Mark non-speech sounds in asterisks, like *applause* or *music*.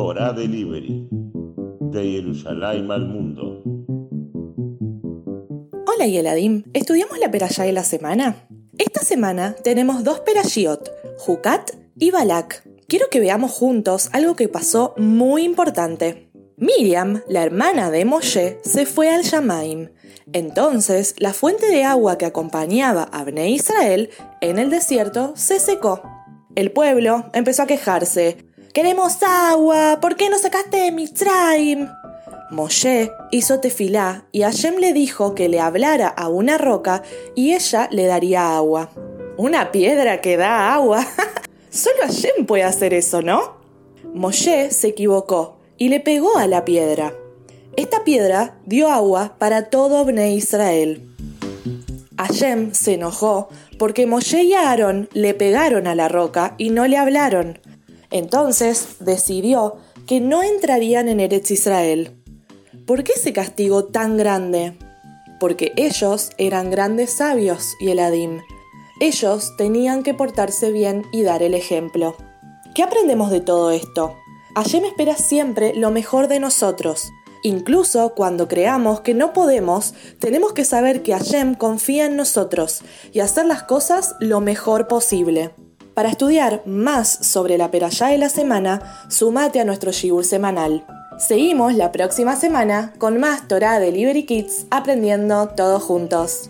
Torah Delivery. De Jerusalén al mundo. Hola Yeladim, ¿estudiamos la perashá de la semana? Esta semana tenemos dos perashiot, Jucat y Balak. Quiero que veamos juntos algo que pasó muy importante. Miriam, la hermana de Moshe, se fue al Shamaim. Entonces, la fuente de agua que acompañaba a Bnei Israel en el desierto se secó. El pueblo empezó a quejarse. ¡Queremos agua! ¿Por qué no sacaste de Mitzrayim? Moshe hizo tefilá y Hashem le dijo que le hablara a una roca y ella le daría agua. ¿Una piedra que da agua? *laughs* Solo Hashem puede hacer eso, ¿no? Moshe se equivocó y le pegó a la piedra. Esta piedra dio agua para todo Bnei Israel. Hashem se enojó porque Moshe y Aarón le pegaron a la roca y no le hablaron. Entonces decidió que no entrarían en Eretz Israel. ¿Por qué ese castigo tan grande? Porque ellos eran grandes sabios y Eladim. Ellos tenían que portarse bien y dar el ejemplo. ¿Qué aprendemos de todo esto? Hashem espera siempre lo mejor de nosotros. Incluso cuando creamos que no podemos, tenemos que saber que Hashem confía en nosotros y hacer las cosas lo mejor posible. Para estudiar más sobre la perashá de la semana, sumate a nuestro shiur semanal. Seguimos la próxima semana con más Torah de Liberty Kids aprendiendo todos juntos.